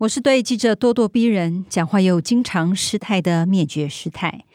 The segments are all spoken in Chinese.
我是对记者咄咄逼人、讲话又经常失态的灭绝师太。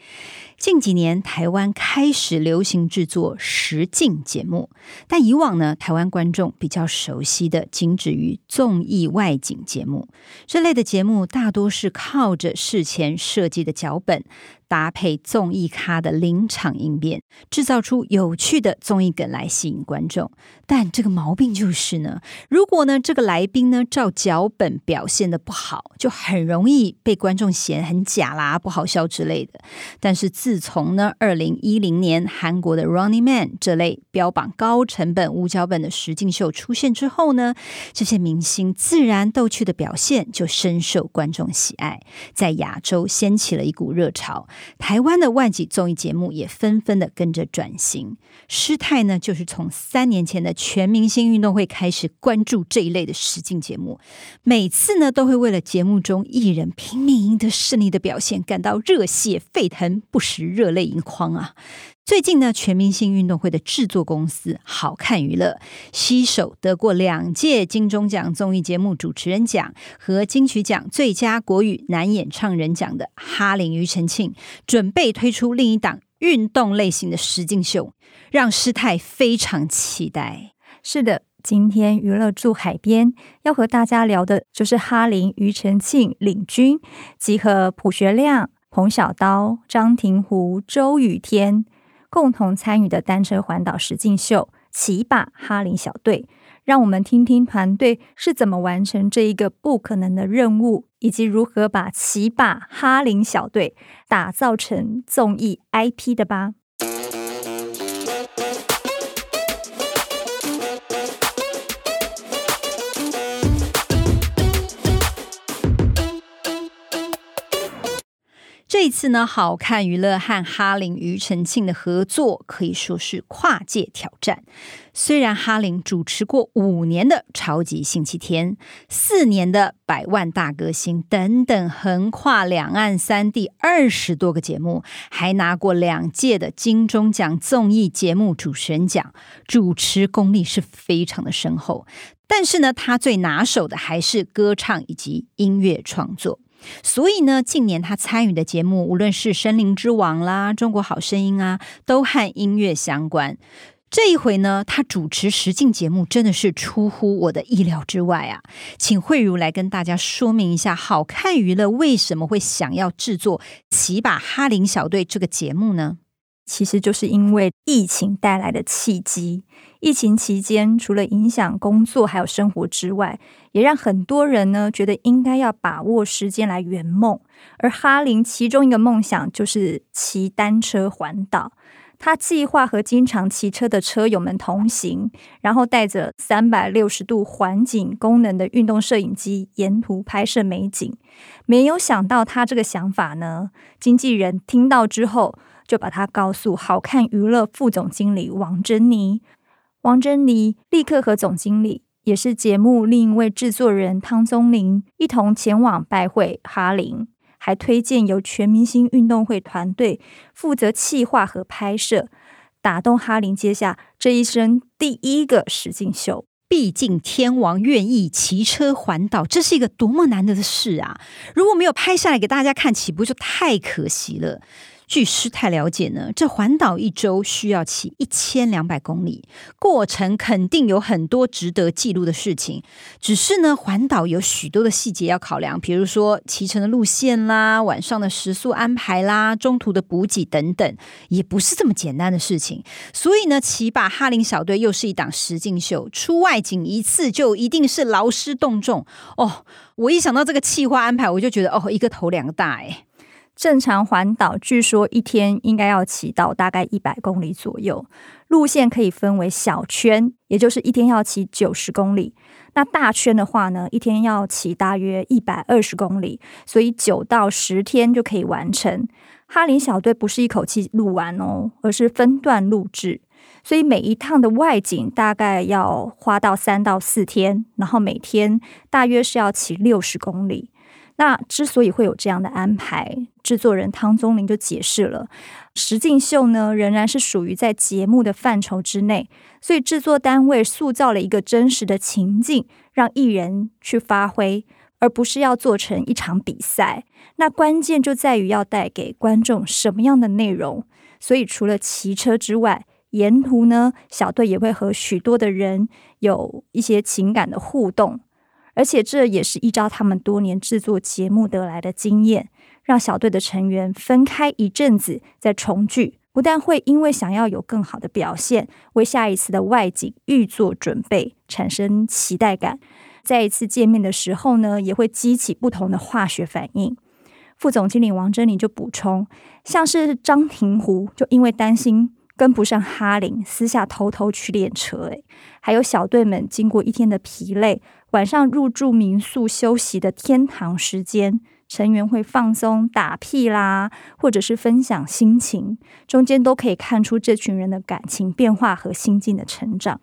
近几年，台湾开始流行制作实境节目，但以往呢，台湾观众比较熟悉的仅止于综艺外景节目。这类的节目大多是靠着事前设计的脚本。搭配综艺咖的临场应变，制造出有趣的综艺梗来吸引观众。但这个毛病就是呢，如果呢这个来宾呢照脚本表现得不好，就很容易被观众嫌很假啦、不好笑之类的。但是自从呢二零一零年韩国的 Running Man 这类标榜高成本无脚本的实境秀出现之后呢，这些明星自然逗趣的表现就深受观众喜爱，在亚洲掀起了一股热潮。台湾的外籍综艺节目也纷纷的跟着转型。师太呢，就是从三年前的全明星运动会开始关注这一类的实境节目，每次呢都会为了节目中艺人拼命赢得胜利的表现感到热血沸腾，不时热泪盈眶啊。最近呢，全明星运动会的制作公司好看娱乐携手得过两届金钟奖综艺节目主持人奖和金曲奖最佳国语男演唱人奖的哈林、庾澄庆，准备推出另一档运动类型的实境秀，让师太非常期待。是的，今天娱乐住海边要和大家聊的就是哈林、庾澄庆领军，集合朴学亮、彭小刀、张庭湖、周雨天。共同参与的单车环岛实境秀《骑吧哈林小队》，让我们听听团队是怎么完成这一个不可能的任务，以及如何把《骑吧哈林小队》打造成综艺 IP 的吧。这一次呢，好看娱乐和哈林、庾澄庆的合作可以说是跨界挑战。虽然哈林主持过五年的《超级星期天》、四年的《百万大歌星》等等，横跨两岸三地二十多个节目，还拿过两届的金钟奖综艺节目主持人奖，主持功力是非常的深厚。但是呢，他最拿手的还是歌唱以及音乐创作。所以呢，近年他参与的节目，无论是《森林之王》啦，《中国好声音》啊，都和音乐相关。这一回呢，他主持实境节目，真的是出乎我的意料之外啊！请慧茹来跟大家说明一下，好看娱乐为什么会想要制作《骑吧哈林小队》这个节目呢？其实就是因为疫情带来的契机。疫情期间，除了影响工作还有生活之外，也让很多人呢觉得应该要把握时间来圆梦。而哈林其中一个梦想就是骑单车环岛。他计划和经常骑车的车友们同行，然后带着三百六十度环景功能的运动摄影机，沿途拍摄美景。没有想到他这个想法呢，经纪人听到之后。就把他告诉好看娱乐副总经理王珍妮，王珍妮立刻和总经理，也是节目另一位制作人汤宗林一同前往拜会哈林，还推荐由全明星运动会团队负责企划和拍摄，打动哈林接下这一生第一个实境秀。毕竟天王愿意骑车环岛，这是一个多么难得的事啊！如果没有拍下来给大家看，岂不就太可惜了？据师太了解呢，这环岛一周需要骑一千两百公里，过程肯定有很多值得记录的事情。只是呢，环岛有许多的细节要考量，比如说骑乘的路线啦、晚上的食宿安排啦、中途的补给等等，也不是这么简单的事情。所以呢，骑吧哈林小队又是一档实境秀，出外景一次就一定是劳师动众哦。我一想到这个企划安排，我就觉得哦，一个头两个大哎。正常环岛据说一天应该要骑到大概一百公里左右，路线可以分为小圈，也就是一天要骑九十公里。那大圈的话呢，一天要骑大约一百二十公里，所以九到十天就可以完成。哈林小队不是一口气录完哦，而是分段录制，所以每一趟的外景大概要花到三到四天，然后每天大约是要骑六十公里。那之所以会有这样的安排，制作人汤宗林就解释了，实境秀呢仍然是属于在节目的范畴之内，所以制作单位塑造了一个真实的情境，让艺人去发挥，而不是要做成一场比赛。那关键就在于要带给观众什么样的内容。所以除了骑车之外，沿途呢小队也会和许多的人有一些情感的互动。而且这也是依照他们多年制作节目得来的经验，让小队的成员分开一阵子再重聚，不但会因为想要有更好的表现，为下一次的外景预做准备，产生期待感。再一次见面的时候呢，也会激起不同的化学反应。副总经理王珍妮就补充，像是张庭湖就因为担心跟不上哈林，私下偷偷去练车。诶，还有小队们经过一天的疲累。晚上入住民宿休息的天堂时间，成员会放松打屁啦，或者是分享心情，中间都可以看出这群人的感情变化和心境的成长。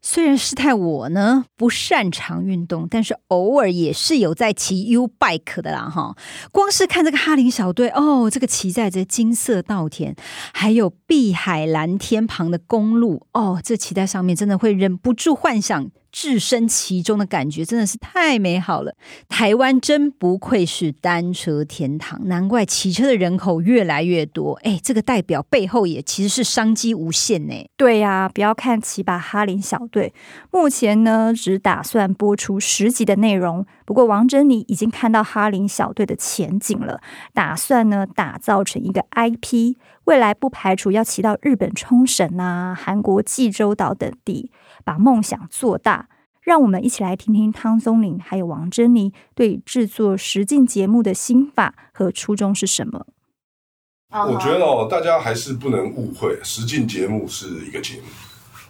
虽然师太我呢不擅长运动，但是偶尔也是有在骑 U bike 的啦哈。光是看这个哈林小队哦，这个骑在这金色稻田，还有碧海蓝天旁的公路哦，这骑在上面真的会忍不住幻想。置身其中的感觉真的是太美好了。台湾真不愧是单车天堂，难怪骑车的人口越来越多。哎，这个代表背后也其实是商机无限呢。对呀、不要看骑吧哈林小队，目前呢只打算播出十集的内容。不过王珍妮已经看到哈林小队的前景了，打算呢打造成一个 IP，未来不排除要骑到日本冲绳啊、韩国济州岛等地。把梦想做大，让我们一起来听听汤宗霖还有王珍妮对制作实境节目的心法和初衷是什么？我觉得哦，大家还是不能误会，实境节目是一个节目。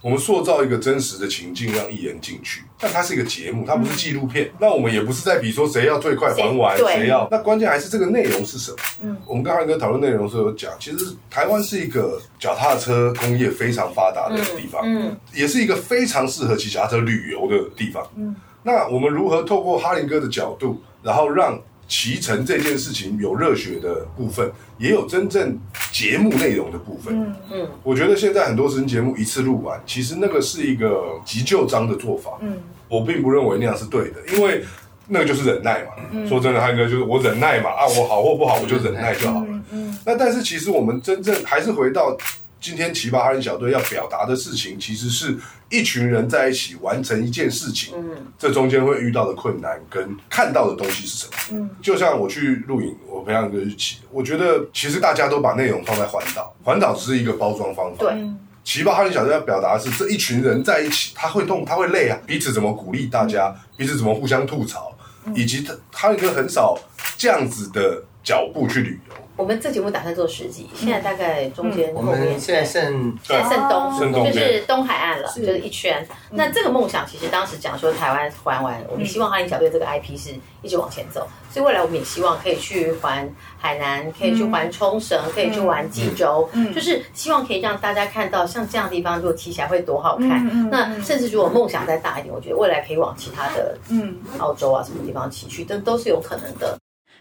我们塑造一个真实的情境，让艺人进去。但它是一个节目，它不是纪录片。嗯、那我们也不是在比说谁要最快还完，谁要。那关键还是这个内容是什么？嗯，我们跟哈林哥讨论内容的时候有讲，其实台湾是一个脚踏车工业非常发达的地方，嗯，嗯也是一个非常适合骑脚踏车旅游的地方。嗯，那我们如何透过哈林哥的角度，然后让骑乘这件事情有热血的部分，也有真正节目内容的部分。嗯嗯，我觉得现在很多实境节目一次录完，其实那个是一个急救章的做法。嗯，我并不认为那样是对的，因为那个就是忍耐嘛。嗯，说真的，汉哥就是我忍耐嘛。啊，我好或不好，我就忍耐就好了。嗯，嗯，那但是其实我们真正还是回到。今天奇葩哈林小队要表达的事情，其实是一群人在一起完成一件事情。嗯，这中间会遇到的困难跟看到的东西是什么？嗯，就像我去录影，我培养一个日期，我觉得其实大家都把内容放在环岛，环岛只是一个包装方法。对，奇葩哈林小队要表达的是这一群人在一起，他会痛，他会累啊，彼此怎么鼓励大家，彼此怎么互相吐槽，以及他哈林哥很少这样子的脚步去旅游。我们这节目打算做十集，现在大概中间后面，我们现在剩现在剩东，就是东海岸了，就是一圈。那这个梦想其实当时讲说台湾环完，我们希望哈林小队这个 IP 是一直往前走，所以未来我们也希望可以去环海南，可以去环冲绳，可以去玩济州，就是希望可以让大家看到像这样的地方，如果骑起来会多好看。那甚至如果梦想再大一点，我觉得未来可以往其他的，嗯，澳洲啊什么地方骑去，都都是有可能的。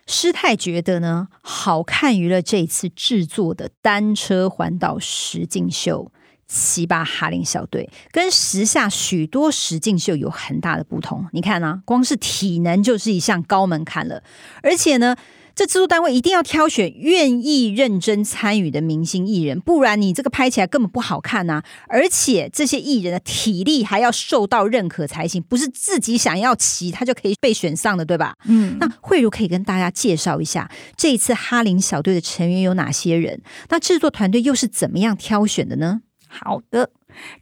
师太觉得呢，好看于了这次制作的单车环岛实境秀《七八哈林小队》，跟时下许多实境秀有很大的不同。你看啊，光是体能就是一项高门槛了，而且呢。这制作单位一定要挑选愿意认真参与的明星艺人，不然你这个拍起来根本不好看呐、啊！而且这些艺人的体力还要受到认可才行，不是自己想要骑他就可以被选上的，对吧？嗯，那慧茹可以跟大家介绍一下这一次哈林小队的成员有哪些人？那制作团队又是怎么样挑选的呢？好的，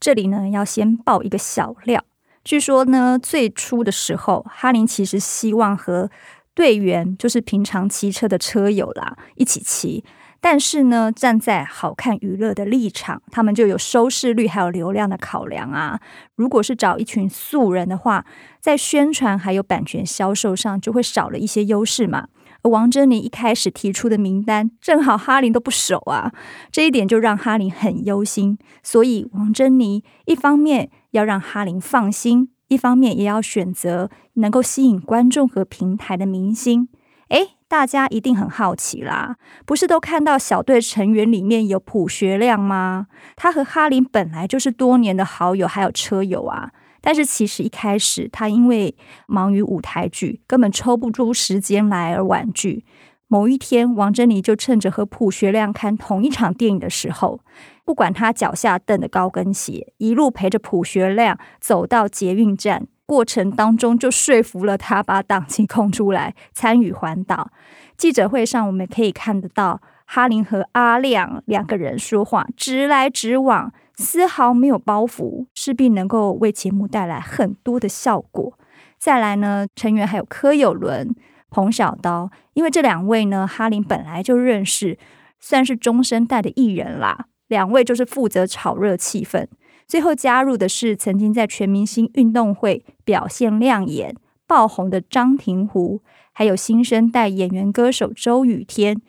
这里呢要先爆一个小料，据说呢最初的时候，哈林其实希望和队员就是平常骑车的车友啦，一起骑。但是呢，站在好看娱乐的立场，他们就有收视率还有流量的考量啊。如果是找一群素人的话，在宣传还有版权销售上就会少了一些优势嘛。而王珍妮一开始提出的名单，正好哈林都不熟啊，这一点就让哈林很忧心。所以王珍妮一方面要让哈林放心，一方面也要选择能够吸引观众和平台的明星。诶。大家一定很好奇啦，不是都看到小队成员里面有朴学亮吗？他和哈林本来就是多年的好友，还有车友啊。但是其实一开始他因为忙于舞台剧，根本抽不出时间来而婉拒。某一天，王珍妮就趁着和朴学亮看同一场电影的时候，不管他脚下蹬的高跟鞋，一路陪着朴学亮走到捷运站。过程当中就说服了他把档期空出来参与环岛。记者会上，我们可以看得到哈林和阿亮两个人说话直来直往，丝毫没有包袱，势必能够为节目带来很多的效果。再来呢，成员还有柯有伦、彭小刀，因为这两位呢，哈林本来就认识，算是中生代的艺人啦。两位就是负责炒热气氛。最后加入的是曾经在全明星运动会表现亮眼、爆红的张庭湖，还有新生代演员歌手周雨天，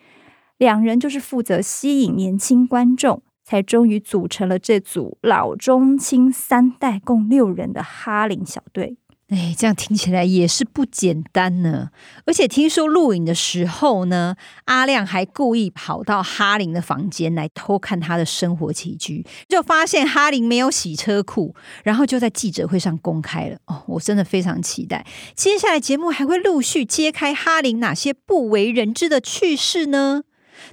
两人就是负责吸引年轻观众，才终于组成了这组老中青三代共六人的哈林小队。哎，这样听起来也是不简单呢。而且听说录影的时候呢，阿亮还故意跑到哈林的房间来偷看他的生活起居，就发现哈林没有洗车库，然后就在记者会上公开了。哦，我真的非常期待，接下来节目还会陆续揭开哈林哪些不为人知的趣事呢？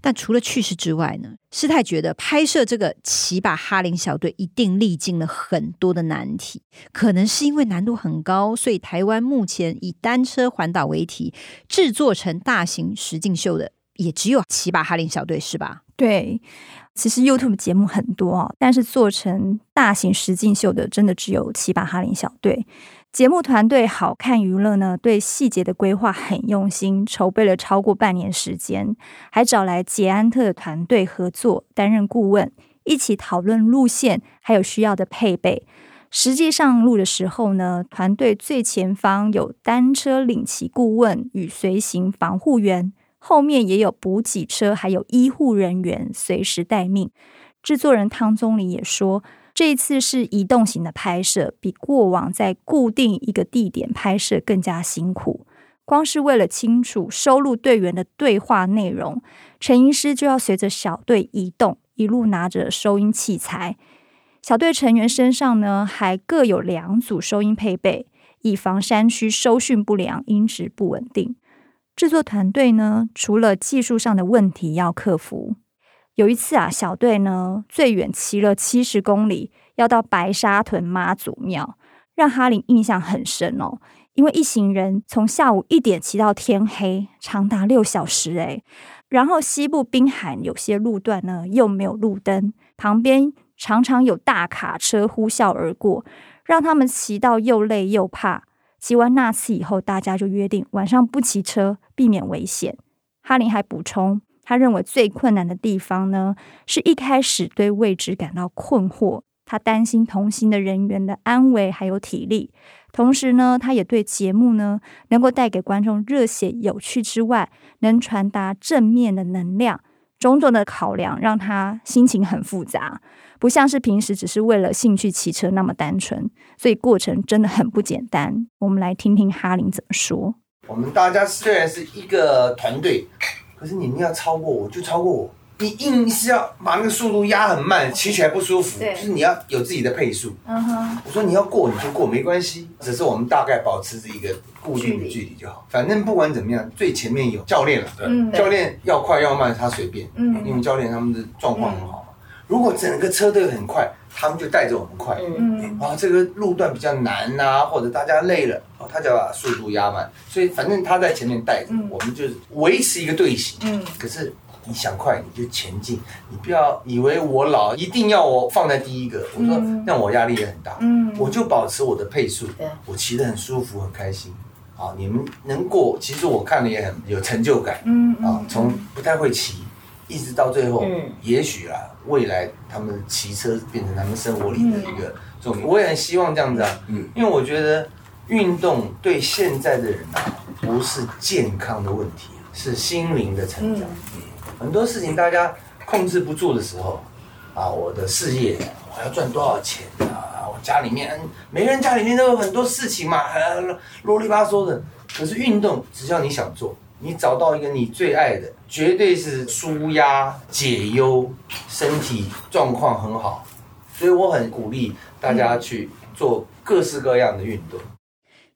但除了趣事之外呢，师太觉得拍摄这个骑把哈林小队一定历经了很多的难题，可能是因为难度很高，所以台湾目前以单车环岛为题制作成大型实境秀的，也只有骑把哈林小队，是吧？对，其实 YouTube 节目很多哦，但是做成大型实境秀的，真的只有骑把哈林小队。节目团队好看娱乐呢，对细节的规划很用心，筹备了超过半年时间，还找来捷安特的团队合作担任顾问，一起讨论路线还有需要的配备。实际上路的时候呢，团队最前方有单车领骑顾问与随行防护员，后面也有补给车，还有医护人员随时待命。制作人汤宗霖也说。这一次是移动型的拍摄，比过往在固定一个地点拍摄更加辛苦。光是为了清楚收录队员的对话内容，陈医师就要随着小队移动，一路拿着收音器材。小队成员身上呢，还各有两组收音配备，以防山区收讯不良、音质不稳定。制作团队呢，除了技术上的问题要克服。有一次啊，小队呢最远骑了七十公里，要到白沙屯妈祖庙，让哈林印象很深哦。因为一行人从下午一点骑到天黑，长达六小时诶。然后西部滨海有些路段呢又没有路灯，旁边常常有大卡车呼啸而过，让他们骑到又累又怕。骑完那次以后，大家就约定晚上不骑车，避免危险。哈林还补充。他认为最困难的地方呢，是一开始对未知感到困惑，他担心同行的人员的安危还有体力，同时呢，他也对节目呢能够带给观众热血有趣之外，能传达正面的能量，种种的考量让他心情很复杂，不像是平时只是为了兴趣骑车那么单纯，所以过程真的很不简单。我们来听听哈林怎么说。我们大家虽然是一个团队。可是你们要超过我，就超过我。你硬是要把那个速度压很慢，骑起来不舒服。就是你要有自己的配速。嗯哼。我说你要过你就过，没关系，只是我们大概保持着一个固定的距离就好。反正不管怎么样，最前面有教练了。对。教练要快要慢他随便。嗯。因为教练他们的状况很好嘛。如果整个车队很快，他们就带着我们快。嗯。啊，这个路段比较难啊，或者大家累了。哦他就要把速度压慢，所以反正他在前面带着，嗯、我们就是维持一个队形。嗯，可是你想快你就前进，你不要以为我老一定要我放在第一个。我说，那我压力也很大。嗯，我就保持我的配速，对我骑得很舒服很开心。啊，你们能过，其实我看了也很有成就感。嗯啊，从不太会骑，一直到最后，嗯，也许啊，未来他们骑车变成他们生活里的一个重点。我也很希望这样子啊，嗯，因为我觉得运动对现在的人啊，不是健康的问题，是心灵的成长。嗯，很多事情大家控制不住的时候，啊，我的事业我要赚多少钱啊？我家里面，每个人家里面都有很多事情嘛，啰里吧嗦的。可是运动，只要你想做，你找到一个你最爱的，绝对是舒压解忧，身体状况很好。所以我很鼓励大家去做各式各样的运动。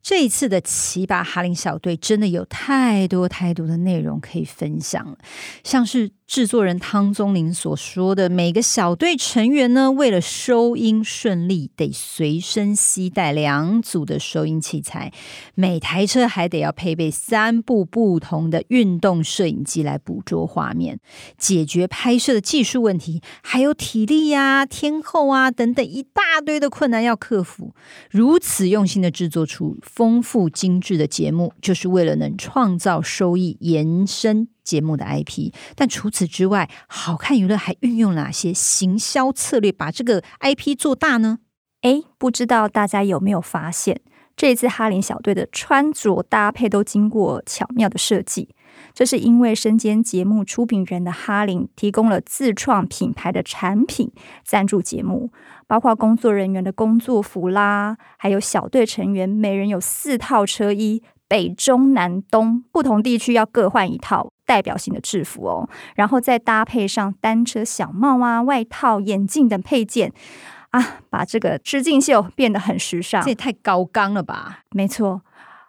这一次的骑吧哈林小队真的有太多太多的内容可以分享了，像是制作人汤宗林所说的，每个小队成员呢，为了收音顺利，得随身携带两组的收音器材，每台车还得要配备三部不同的运动摄影机来捕捉画面，解决拍摄的技术问题，还有体力呀、天候啊等等一大堆的困难要克服。如此用心的制作出丰富精致的节目，就是为了能创造收益，延伸节目的 IP，但除此之外，好看娱乐还运用哪些行销策略把这个 IP 做大呢？诶，不知道大家有没有发现，这次哈林小队的穿着搭配都经过巧妙的设计。这是因为身兼节目出品人的哈林提供了自创品牌的产品赞助节目，包括工作人员的工作服啦，还有小队成员每人有四套车衣。北中南东不同地区要各换一套代表性的制服哦，然后再搭配上单车小帽啊、外套、眼镜等配件啊，把这个实境秀变得很时尚。这也太高纲了吧？没错，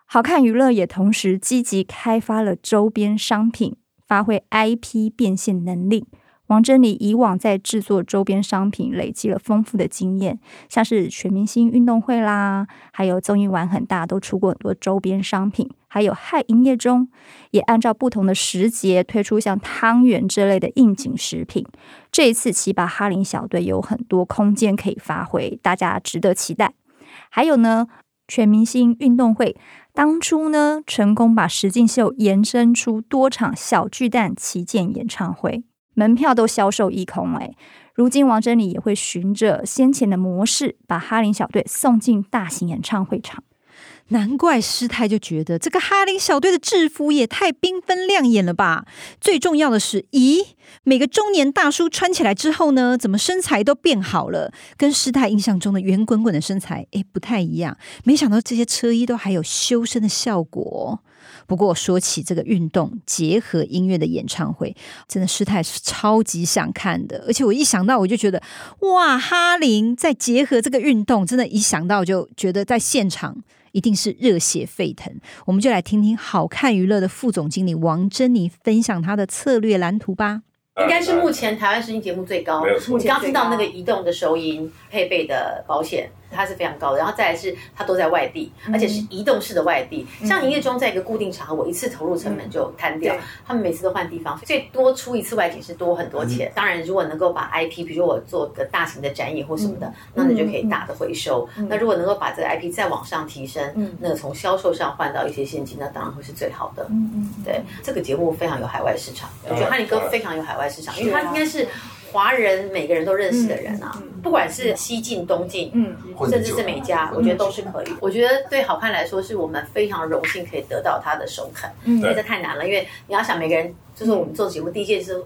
好看娱乐也同时积极开发了周边商品，发挥 IP 变现能力。王珍妮以往在制作周边商品累积了丰富的经验，像是全明星运动会啦，还有综艺玩很大都出过很多周边商品，还有嗨营业中也按照不同的时节推出像汤圆这类的应景食品。这一次骑吧哈林小队有很多空间可以发挥，大家值得期待。还有呢，全明星运动会当初呢成功把实境秀延伸出多场小巨蛋旗舰演唱会。门票都销售一空哎，如今王珍妮也会循着先前的模式，把哈林小队送进大型演唱会场。难怪师太就觉得这个哈林小队的制服也太缤纷亮眼了吧！最重要的是，咦，每个中年大叔穿起来之后呢，怎么身材都变好了？跟师太印象中的圆滚滚的身材诶不太一样。没想到这些车衣都还有修身的效果。不过说起这个运动结合音乐的演唱会，真的师太是超级想看的。而且我一想到，我就觉得哇，哈林再结合这个运动，真的，一想到就觉得在现场一定是热血沸腾。我们就来听听好看娱乐的副总经理王珍妮分享她的策略蓝图吧。应该是目前台湾声音节目最高，目前刚听到那个移动的收音配备的保险。它是非常高的，然后再来是它都在外地，而且是移动式的外地。嗯、像营业中在一个固定场合，我一次投入成本就摊掉。嗯、他们每次都换地方，最多出一次外景是多很多钱。嗯、当然，如果能够把 IP，比如说我做个大型的展演或什么的，嗯、那你就可以大的回收。嗯、那如果能够把这个 IP 再往上提升，嗯、那从销售上换到一些现金，那当然会是最好的。嗯嗯，对，这个节目非常有海外市场，我觉得哈尼哥非常有海外市场，因为他应该是。华人每个人都认识的人啊，不管是西进东进，嗯，甚至是美加，我觉得都是可以。我觉得对好看来说，是我们非常荣幸可以得到他的首肯，因为这太难了。因为你要想每个人，就是我们做节目第一件事，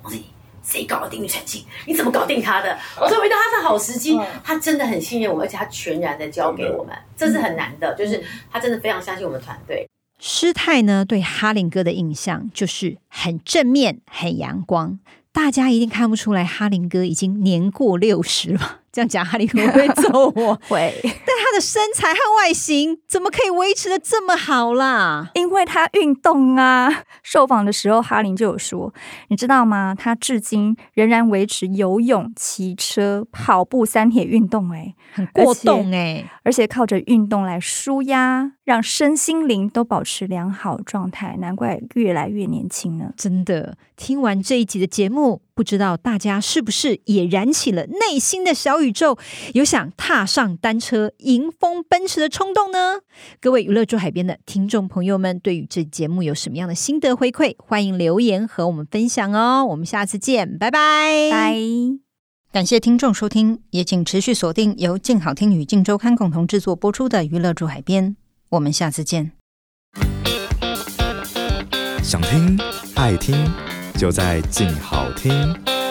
谁搞定庾澄庆？你怎么搞定他的？我说，遇到他是好时机，他真的很信任我，而且他全然的交给我们，这是很难的。就是他真的非常相信我们团队。师太呢，对哈林哥的印象就是很正面、很阳光。大家一定看不出来，哈林哥已经年过六十了。这样讲，哈林哥会不会揍我？会。但他的身材和外形怎么可以维持的这么好啦？因为他运动啊。受访的时候，哈林就有说，你知道吗？他至今仍然维持游泳、骑车、跑步三铁运动，哎，很过动哎，而且靠着运动来舒压，让身心灵都保持良好状态，难怪越来越年轻呢。真的，听完这一集的节目。不知道大家是不是也燃起了内心的小宇宙，有想踏上单车迎风奔驰的冲动呢？各位娱乐住海边的听众朋友们，对于这节目有什么样的心得回馈？欢迎留言和我们分享哦。我们下次见，拜拜拜。感谢听众收听，也请持续锁定由静好听与静周刊共同制作播出的《娱乐住海边》，我们下次见。想听爱听，就在静好听。